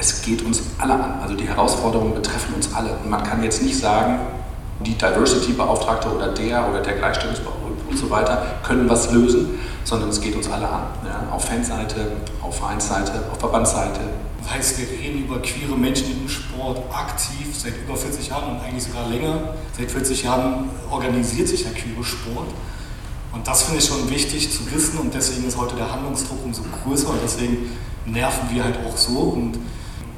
es geht uns alle an. Also die Herausforderungen betreffen uns alle. Und man kann jetzt nicht sagen, die Diversity-Beauftragte oder der oder der Gleichstellungsbeauftragte und so weiter können was lösen, sondern es geht uns alle an. Ja? Auf Fanseite, auf Vereinsseite, auf Verbandsseite. Das heißt, wir reden über queere Menschen im Sport aktiv seit über 40 Jahren und eigentlich sogar länger. Seit 40 Jahren organisiert sich der queere Sport. Und das finde ich schon wichtig zu wissen und deswegen ist heute der Handlungsdruck umso größer und deswegen nerven wir halt auch so. Und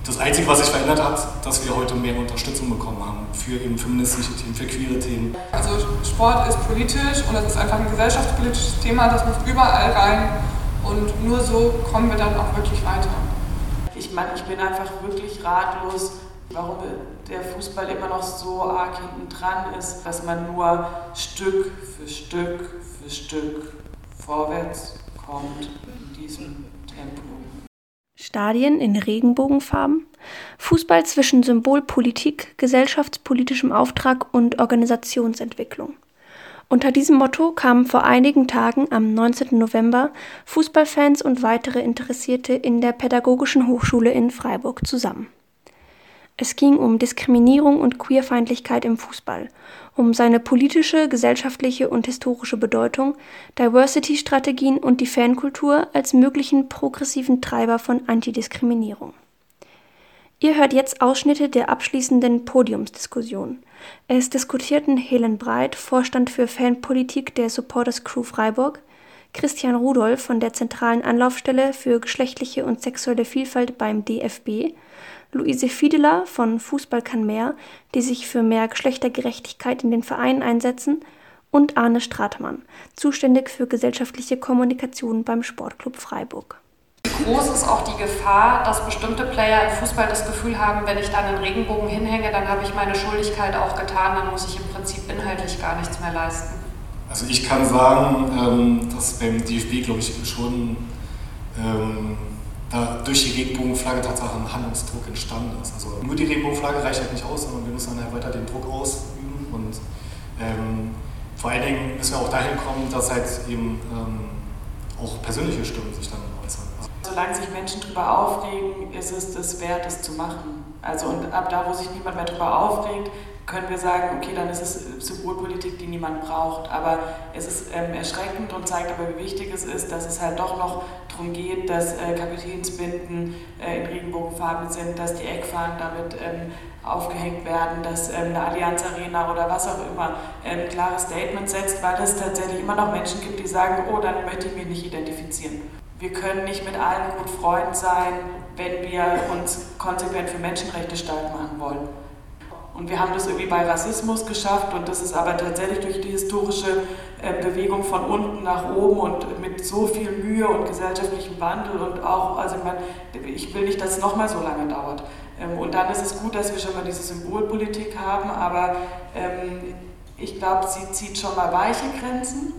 das Einzige, was sich verändert hat, dass wir heute mehr Unterstützung bekommen haben für eben feministische Themen, für queere Themen. Also Sport ist politisch und es ist einfach ein gesellschaftspolitisches Thema, das muss überall rein und nur so kommen wir dann auch wirklich weiter. Ich meine, ich bin einfach wirklich ratlos, warum der Fußball immer noch so arg hinten dran ist, dass man nur Stück für Stück für Stück vorwärts kommt in diesem Tempo. Stadien in Regenbogenfarben, Fußball zwischen Symbolpolitik, gesellschaftspolitischem Auftrag und Organisationsentwicklung. Unter diesem Motto kamen vor einigen Tagen am 19. November Fußballfans und weitere Interessierte in der Pädagogischen Hochschule in Freiburg zusammen. Es ging um Diskriminierung und Queerfeindlichkeit im Fußball, um seine politische, gesellschaftliche und historische Bedeutung, Diversity-Strategien und die Fankultur als möglichen progressiven Treiber von Antidiskriminierung. Ihr hört jetzt Ausschnitte der abschließenden Podiumsdiskussion. Es diskutierten Helen Breit, Vorstand für Fanpolitik der Supporters Crew Freiburg, Christian Rudolph von der zentralen Anlaufstelle für geschlechtliche und sexuelle Vielfalt beim DFB Luise Fiedeler von Fußball kann mehr, die sich für mehr Geschlechtergerechtigkeit in den Vereinen einsetzen, und Arne Stratmann, zuständig für gesellschaftliche Kommunikation beim Sportclub Freiburg. Wie groß ist auch die Gefahr, dass bestimmte Player im Fußball das Gefühl haben, wenn ich dann einen Regenbogen hinhänge, dann habe ich meine Schuldigkeit auch getan, dann muss ich im Prinzip inhaltlich gar nichts mehr leisten? Also ich kann sagen, ähm, dass beim DFB, glaube ich, schon ähm, da durch die Regenbogenflagge tatsächlich ein Handlungsdruck entstanden ist. Also nur die Regenbogenflagge reicht halt nicht aus, sondern wir müssen dann halt weiter den Druck ausüben und ähm, vor allen Dingen müssen wir auch dahin kommen, dass halt eben ähm, auch persönliche Stimmen sich dann äußern. Solange sich Menschen darüber aufregen, ist es das wert, es zu machen. Also und ab da, wo sich niemand mehr darüber aufregt, können wir sagen, okay, dann ist es Symbolpolitik, die niemand braucht. Aber es ist ähm, erschreckend und zeigt aber, wie wichtig es ist, dass es halt doch noch darum geht, dass äh, Kapitänsbinden äh, in Regenbogenfarben sind, dass die Eckfahnen damit ähm, aufgehängt werden, dass ähm, eine Allianz Arena oder was auch immer ein ähm, klares Statement setzt, weil es tatsächlich immer noch Menschen gibt, die sagen, oh, dann möchte ich mich nicht identifizieren. Wir können nicht mit allen gut Freund sein, wenn wir uns konsequent für Menschenrechte stark machen wollen. Und wir haben das irgendwie bei Rassismus geschafft und das ist aber tatsächlich durch die historische äh, Bewegung von unten nach oben und mit so viel Mühe und gesellschaftlichem Wandel und auch, also ich, meine, ich will nicht, dass es nochmal so lange dauert. Ähm, und dann ist es gut, dass wir schon mal diese Symbolpolitik haben, aber ähm, ich glaube, sie zieht schon mal weiche Grenzen.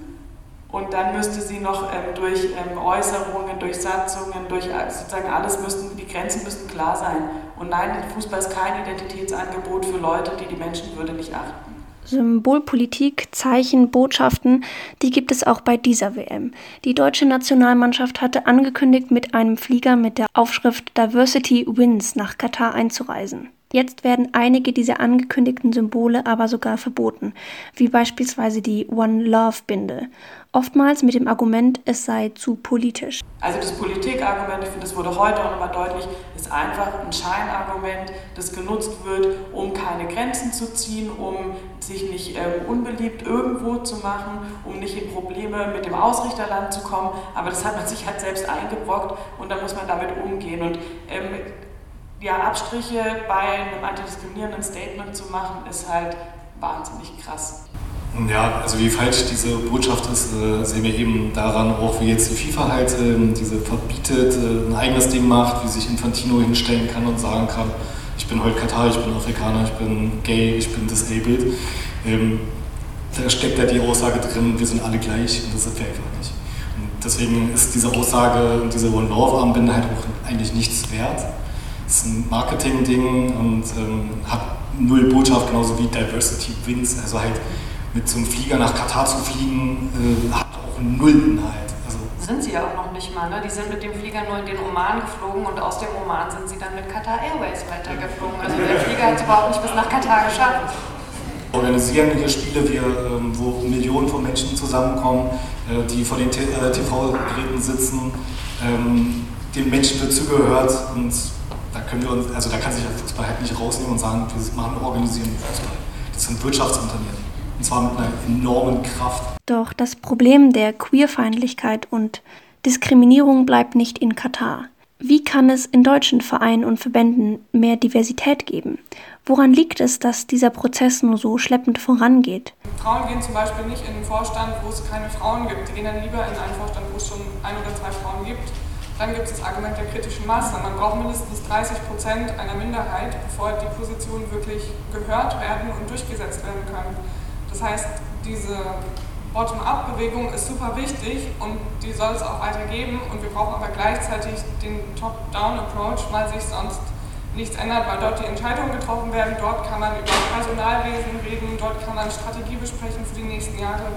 Und dann müsste sie noch ähm, durch ähm, Äußerungen, durch Satzungen, durch äh, sozusagen alles müssten, die Grenzen müssten klar sein. Und nein, Fußball ist kein Identitätsangebot für Leute, die die Menschenwürde nicht achten. Symbolpolitik, Zeichen, Botschaften, die gibt es auch bei dieser WM. Die deutsche Nationalmannschaft hatte angekündigt, mit einem Flieger mit der Aufschrift Diversity Wins nach Katar einzureisen. Jetzt werden einige dieser angekündigten Symbole aber sogar verboten, wie beispielsweise die One Love Binde, oftmals mit dem Argument, es sei zu politisch. Also das Politikargument, ich finde, das wurde heute auch nochmal deutlich, ist einfach ein Scheinargument, das genutzt wird, um keine Grenzen zu ziehen, um sich nicht ähm, unbeliebt irgendwo zu machen, um nicht in Probleme mit dem Ausrichterland zu kommen. Aber das hat man sich halt selbst eingebrockt und da muss man damit umgehen. Und ähm, ja, Abstriche bei einem antidiskriminierenden Statement zu machen, ist halt wahnsinnig krass. Ja, also wie falsch diese Botschaft ist, äh, sehen wir eben daran, auch wie jetzt die FIFA halt äh, diese verbietet, äh, ein eigenes Ding macht, wie sich Infantino hinstellen kann und sagen kann, ich bin heute Katar, ich bin Afrikaner, ich bin gay, ich bin disabled. Ähm, da steckt ja die Aussage drin, wir sind alle gleich und das sind wir einfach nicht. Und deswegen ist diese Aussage und diese One-Love-Armbinde halt auch eigentlich nichts wert ist ein Marketing-Ding und ähm, hat null Botschaft, genauso wie Diversity Wins. Also halt mit so einem Flieger nach Katar zu fliegen, äh, hat auch null Inhalt. Also Sind sie ja auch noch nicht mal. Ne? Die sind mit dem Flieger nur in den Oman geflogen und aus dem Oman sind sie dann mit Qatar Airways weitergeflogen. Also der Flieger hat es überhaupt nicht bis nach Katar geschafft. Organisieren hier Spiele, wir, ähm, wo Millionen von Menschen zusammenkommen, äh, die vor den TV-Geräten sitzen. Ähm, den Menschen wird zugehört und können wir uns, also da kann sich der Fußball halt nicht rausnehmen und sagen, wir machen organisieren Fußball. Das sind Wirtschaftsunternehmen. Und zwar mit einer enormen Kraft. Doch das Problem der Queerfeindlichkeit und Diskriminierung bleibt nicht in Katar. Wie kann es in deutschen Vereinen und Verbänden mehr Diversität geben? Woran liegt es, dass dieser Prozess nur so schleppend vorangeht? Frauen gehen zum Beispiel nicht in den Vorstand, wo es keine Frauen gibt. Die gehen dann lieber in einen Vorstand, wo es schon ein oder zwei Frauen gibt. Dann gibt es das Argument der kritischen Masse. Man braucht mindestens 30 Prozent einer Minderheit, bevor die Positionen wirklich gehört werden und durchgesetzt werden können. Das heißt, diese Bottom-up-Bewegung ist super wichtig und die soll es auch weitergeben und wir brauchen aber gleichzeitig den Top-Down-Approach, weil sich sonst nichts ändert, weil dort die Entscheidungen getroffen werden, dort kann man über Personalwesen reden, dort kann man Strategie besprechen für die nächsten Jahre.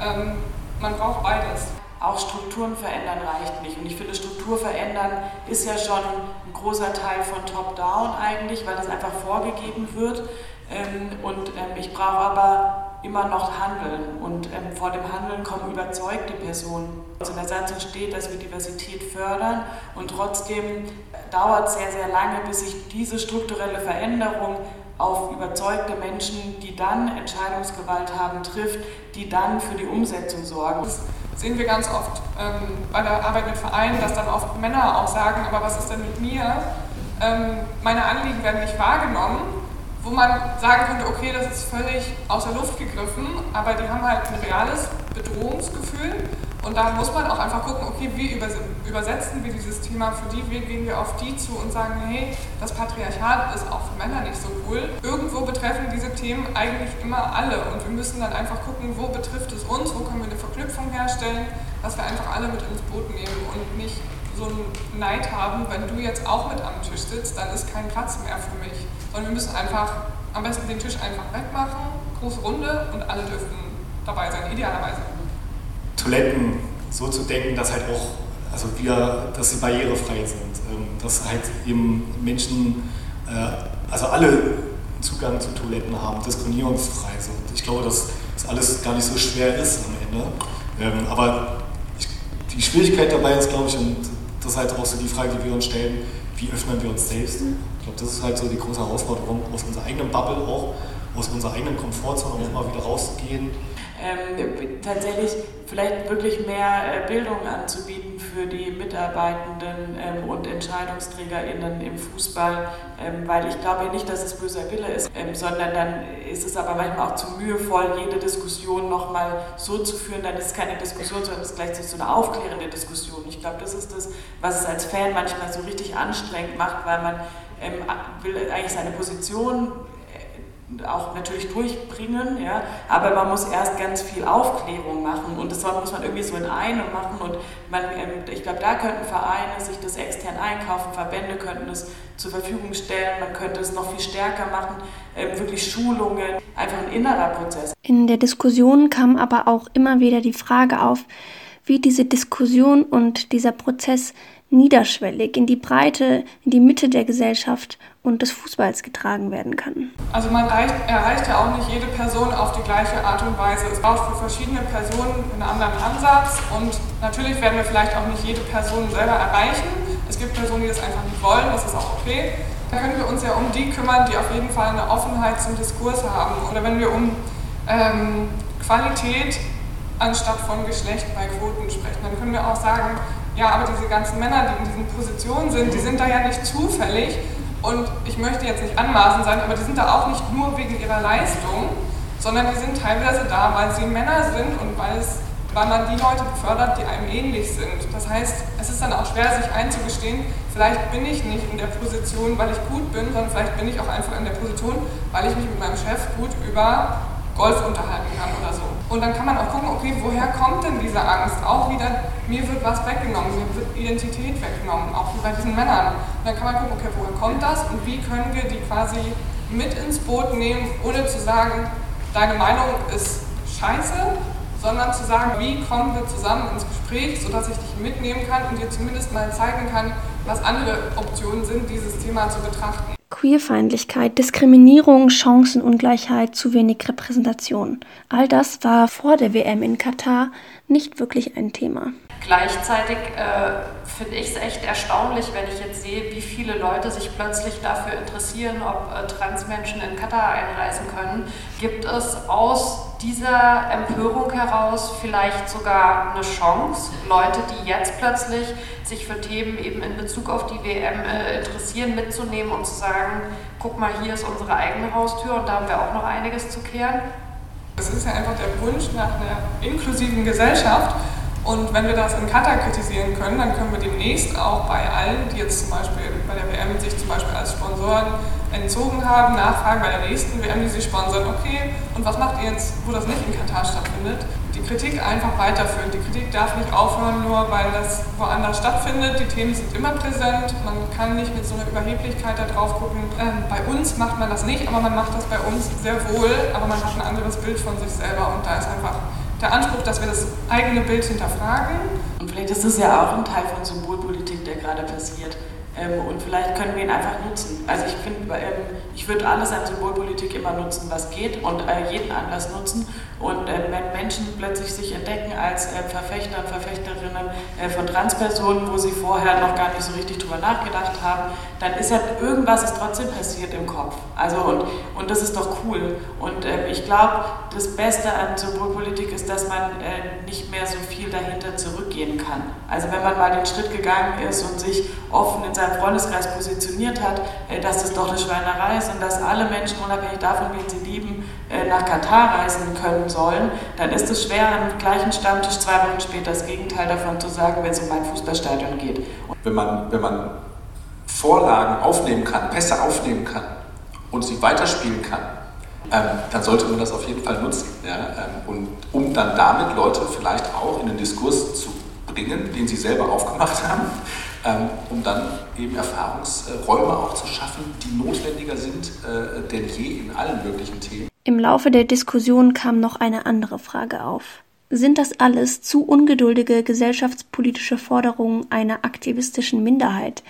Ähm, man braucht beides. Auch Strukturen verändern reicht nicht. Und ich finde, Struktur verändern ist ja schon ein großer Teil von Top-Down eigentlich, weil das einfach vorgegeben wird. Ähm, und ähm, ich brauche aber immer noch Handeln und ähm, vor dem Handeln kommen überzeugte Personen. Also in der Satzung steht, dass wir Diversität fördern und trotzdem dauert es sehr, sehr lange, bis sich diese strukturelle Veränderung auf überzeugte Menschen, die dann Entscheidungsgewalt haben, trifft, die dann für die Umsetzung sorgen. Sehen wir ganz oft ähm, bei der Arbeit mit Vereinen, dass dann oft Männer auch sagen, aber was ist denn mit mir? Ähm, meine Anliegen werden nicht wahrgenommen wo man sagen könnte, okay, das ist völlig aus der Luft gegriffen, aber die haben halt ein reales Bedrohungsgefühl und da muss man auch einfach gucken, okay, wie übersetzen wir dieses Thema für die, wie gehen wir auf die zu und sagen, hey, das Patriarchat ist auch für Männer nicht so cool. Irgendwo betreffen diese Themen eigentlich immer alle und wir müssen dann einfach gucken, wo betrifft es uns, wo können wir eine Verknüpfung herstellen, dass wir einfach alle mit ins Boot nehmen und nicht so einen Neid haben, wenn du jetzt auch mit am Tisch sitzt, dann ist kein Platz mehr für mich. Sondern wir müssen einfach am besten den Tisch einfach wegmachen, große Runde und alle dürfen dabei sein, idealerweise. Toiletten so zu denken, dass halt auch, also wir, dass sie barrierefrei sind, ähm, dass halt eben Menschen, äh, also alle Zugang zu Toiletten haben, diskriminierungsfrei sind. Ich glaube, dass das alles gar nicht so schwer ist am Ende. Ähm, aber die Schwierigkeit dabei ist, glaube ich, und das ist halt auch so die Frage, die wir uns stellen, wie öffnen wir uns selbst? Ich glaube, das ist halt so die große Herausforderung, aus unserer eigenen Bubble auch, aus unserer eigenen Komfortzone auch mal wieder rauszugehen ähm, tatsächlich vielleicht wirklich mehr äh, Bildung anzubieten für die Mitarbeitenden ähm, und EntscheidungsträgerInnen im Fußball, ähm, weil ich glaube nicht, dass es böser Wille ist, ähm, sondern dann ist es aber manchmal auch zu mühevoll, jede Diskussion nochmal so zu führen, dann ist es keine Diskussion, sondern es ist gleichzeitig so eine aufklärende Diskussion. Ich glaube, das ist das, was es als Fan manchmal so richtig anstrengend macht, weil man ähm, will eigentlich seine Position auch natürlich durchbringen, ja, aber man muss erst ganz viel Aufklärung machen und das muss man irgendwie so in einem machen und man, ähm, ich glaube, da könnten Vereine sich das extern einkaufen, Verbände könnten es zur Verfügung stellen, man könnte es noch viel stärker machen, ähm, wirklich Schulungen, einfach ein innerer Prozess. In der Diskussion kam aber auch immer wieder die Frage auf, wie diese Diskussion und dieser Prozess niederschwellig in die Breite, in die Mitte der Gesellschaft und des Fußballs getragen werden kann. Also man erreicht, erreicht ja auch nicht jede Person auf die gleiche Art und Weise. Es braucht für verschiedene Personen einen anderen Ansatz und natürlich werden wir vielleicht auch nicht jede Person selber erreichen. Es gibt Personen, die das einfach nicht wollen, das ist auch okay. Dann können wir uns ja um die kümmern, die auf jeden Fall eine Offenheit zum Diskurs haben. Oder wenn wir um ähm, Qualität anstatt von Geschlecht bei Quoten sprechen, dann können wir auch sagen, ja, aber diese ganzen Männer, die in diesen Positionen sind, die sind da ja nicht zufällig. Und ich möchte jetzt nicht anmaßend sein, aber die sind da auch nicht nur wegen ihrer Leistung, sondern die sind teilweise da, weil sie Männer sind und weil, es, weil man die Leute befördert, die einem ähnlich sind. Das heißt, es ist dann auch schwer, sich einzugestehen, vielleicht bin ich nicht in der Position, weil ich gut bin, sondern vielleicht bin ich auch einfach in der Position, weil ich mich mit meinem Chef gut über Golf unterhalten kann oder so. Und dann kann man auch gucken, okay, woher kommt denn diese Angst? Auch wieder, mir wird was weggenommen, mir wird Identität weggenommen, auch wie bei diesen Männern. Und dann kann man gucken, okay, woher kommt das und wie können wir die quasi mit ins Boot nehmen, ohne zu sagen, deine Meinung ist scheiße, sondern zu sagen, wie kommen wir zusammen ins Gespräch, sodass ich dich mitnehmen kann und dir zumindest mal zeigen kann, was andere Optionen sind, dieses Thema zu betrachten. Queerfeindlichkeit, Diskriminierung, Chancenungleichheit, zu wenig Repräsentation. All das war vor der WM in Katar nicht wirklich ein Thema. Gleichzeitig äh, finde ich es echt erstaunlich, wenn ich jetzt sehe, wie viele Leute sich plötzlich dafür interessieren, ob äh, Transmenschen in Katar einreisen können. Gibt es aus dieser Empörung heraus vielleicht sogar eine Chance, Leute, die jetzt plötzlich sich für Themen eben in Bezug auf die WM äh, interessieren, mitzunehmen und zu sagen, guck mal, hier ist unsere eigene Haustür und da haben wir auch noch einiges zu kehren? Es ist ja einfach der Wunsch nach einer inklusiven Gesellschaft und wenn wir das in Katar kritisieren können, dann können wir demnächst auch bei allen, die jetzt zum Beispiel bei der WM sich zum Beispiel als Sponsoren entzogen haben, nachfragen bei der nächsten WM, die sie sponsern, okay, und was macht ihr jetzt, wo das nicht in Katar stattfindet? Die Kritik einfach weiterführen. Die Kritik darf nicht aufhören, nur weil das woanders stattfindet. Die Themen sind immer präsent. Man kann nicht mit so einer Überheblichkeit da drauf gucken. Ähm, bei uns macht man das nicht, aber man macht das bei uns sehr wohl, aber man hat ein anderes Bild von sich selber und da ist einfach der Anspruch, dass wir das eigene Bild hinterfragen. Und vielleicht ist das ja auch ein Teil von Symbolpolitik, der gerade passiert. Ähm, und vielleicht können wir ihn einfach nutzen. Also ich finde, ähm, ich würde alles an Symbolpolitik immer nutzen, was geht und äh, jeden Anlass nutzen. Und äh, wenn Menschen plötzlich sich entdecken als äh, Verfechter und Verfechterinnen äh, von Transpersonen, wo sie vorher noch gar nicht so richtig drüber nachgedacht haben, dann ist ja irgendwas ist trotzdem passiert im Kopf. Also und, und das ist doch cool. Und ähm, ich glaube, das Beste an Symbolpolitik ist, dass man äh, nicht mehr so viel dahinter zurückgehen kann. Also wenn man mal den Schritt gegangen ist und sich offen in seinem Freundeskreis positioniert hat, äh, dass das doch eine Schweinerei ist und dass alle Menschen, unabhängig davon, wen sie lieben, äh, nach Katar reisen können sollen, dann ist es schwer, am gleichen Stammtisch zwei Wochen später das Gegenteil davon zu sagen, wenn es um ein Fußballstadion geht. Wenn man, wenn man Vorlagen aufnehmen kann, Pässe aufnehmen kann und sie weiterspielen kann, ähm, dann sollte man das auf jeden Fall nutzen. Ja? Ähm, und um dann damit Leute vielleicht auch in den Diskurs zu bringen, den sie selber aufgemacht haben, ähm, um dann eben Erfahrungsräume auch zu schaffen, die notwendiger sind äh, denn je in allen möglichen Themen. Im Laufe der Diskussion kam noch eine andere Frage auf. Sind das alles zu ungeduldige gesellschaftspolitische Forderungen einer aktivistischen Minderheit,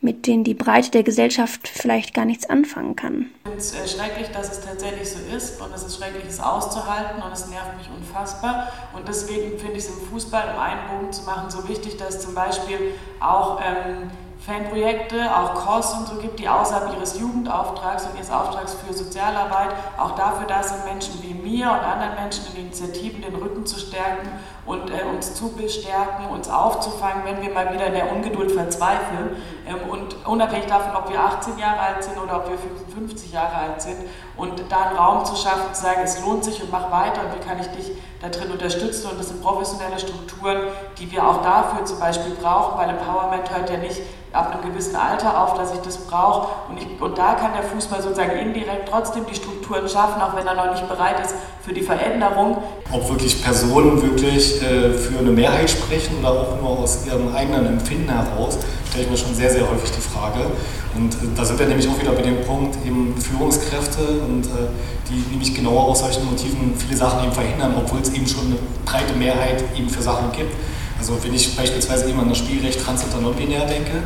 mit denen die Breite der Gesellschaft vielleicht gar nichts anfangen kann? Ich finde es äh, schrecklich, dass es tatsächlich so ist und es ist schrecklich, es auszuhalten und es nervt mich unfassbar. Und deswegen finde ich es im Fußball, um einen Bogen zu machen, so wichtig, dass zum Beispiel auch ähm, Fanprojekte, auch COS und so gibt, die außerhalb ihres Jugendauftrags und ihres Auftrags für Sozialarbeit auch dafür da sind, Menschen wie mir und anderen Menschen in Initiativen den Rücken zu stärken und äh, uns zu bestärken, uns aufzufangen, wenn wir mal wieder in der Ungeduld verzweifeln. Ähm, und unabhängig davon, ob wir 18 Jahre alt sind oder ob wir 55 Jahre alt sind, und da einen Raum zu schaffen, zu sagen, es lohnt sich und mach weiter und wie kann ich dich da drin unterstützen. Und das sind professionelle Strukturen, die wir auch dafür zum Beispiel brauchen, weil Empowerment hört ja nicht ab einem gewissen Alter auf, dass ich das brauche. Und, und da kann der Fußball sozusagen indirekt trotzdem die Strukturen schaffen, auch wenn er noch nicht bereit ist für die Veränderung. Ob wirklich Personen wirklich äh, für eine Mehrheit sprechen oder auch nur aus ihrem eigenen Empfinden heraus, stelle ich mir schon sehr, sehr häufig die Frage. Und äh, da sind wir nämlich auch wieder bei dem Punkt eben Führungskräfte und äh, die nämlich genau aus solchen Motiven viele Sachen eben verhindern, obwohl es eben schon eine breite Mehrheit eben für Sachen gibt. Also wenn ich beispielsweise eben an das Spielrecht trans- und non-binär denke,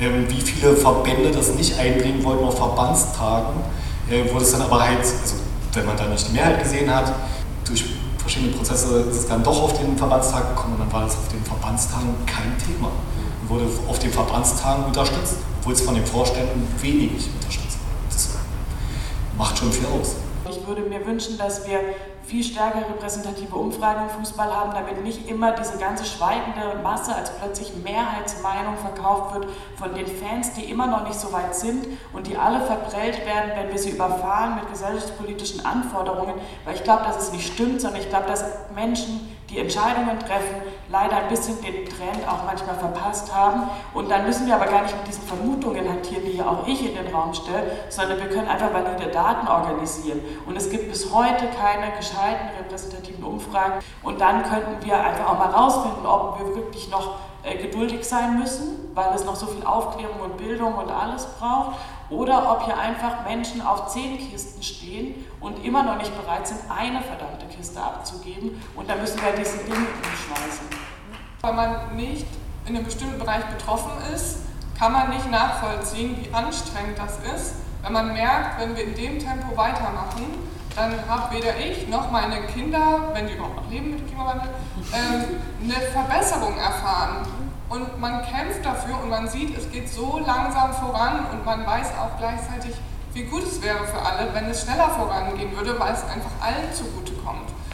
ähm, wie viele Verbände das nicht einbringen wollten auf Verbandstagen, äh, wo es dann aber halt, also wenn man da nicht die Mehrheit gesehen hat, durch verschiedene Prozesse ist es dann doch auf den Verbandstag gekommen und dann war es auf den Verbandstagen kein Thema. Und wurde auf den Verbandstagen unterstützt, obwohl es von den Vorständen wenig unterstützt wurde. Das macht schon viel aus. Ich würde mir wünschen, dass wir viel stärker repräsentative Umfragen im Fußball haben, damit nicht immer diese ganze schweigende Masse als plötzlich Mehrheitsmeinung verkauft wird von den Fans, die immer noch nicht so weit sind und die alle verprellt werden, wenn wir sie überfahren mit gesellschaftspolitischen Anforderungen. Weil ich glaube, dass es nicht stimmt, sondern ich glaube, dass Menschen, die Entscheidungen treffen, leider ein bisschen den Trend auch manchmal verpasst haben. Und dann müssen wir aber gar nicht mit diesen Vermutungen hantieren, die ja auch ich in den Raum stelle, sondern wir können einfach valide Daten organisieren. Und es gibt bis heute keine gescheiten repräsentativen Umfragen. Und dann könnten wir einfach auch mal rausfinden, ob wir wirklich noch äh, geduldig sein müssen weil es noch so viel Aufklärung und Bildung und alles braucht, oder ob hier einfach Menschen auf zehn Kisten stehen und immer noch nicht bereit sind, eine verdammte Kiste abzugeben. Und da müssen wir diesen Ding umschmeißen. Weil man nicht in einem bestimmten Bereich betroffen ist, kann man nicht nachvollziehen, wie anstrengend das ist, wenn man merkt, wenn wir in dem Tempo weitermachen, dann habe weder ich noch meine Kinder, wenn die überhaupt noch leben mit dem Klimawandel, ähm, eine Verbesserung erfahren. Und man kämpft dafür und man sieht, es geht so langsam voran und man weiß auch gleichzeitig, wie gut es wäre für alle, wenn es schneller vorangehen würde, weil es einfach allen zugutekommt.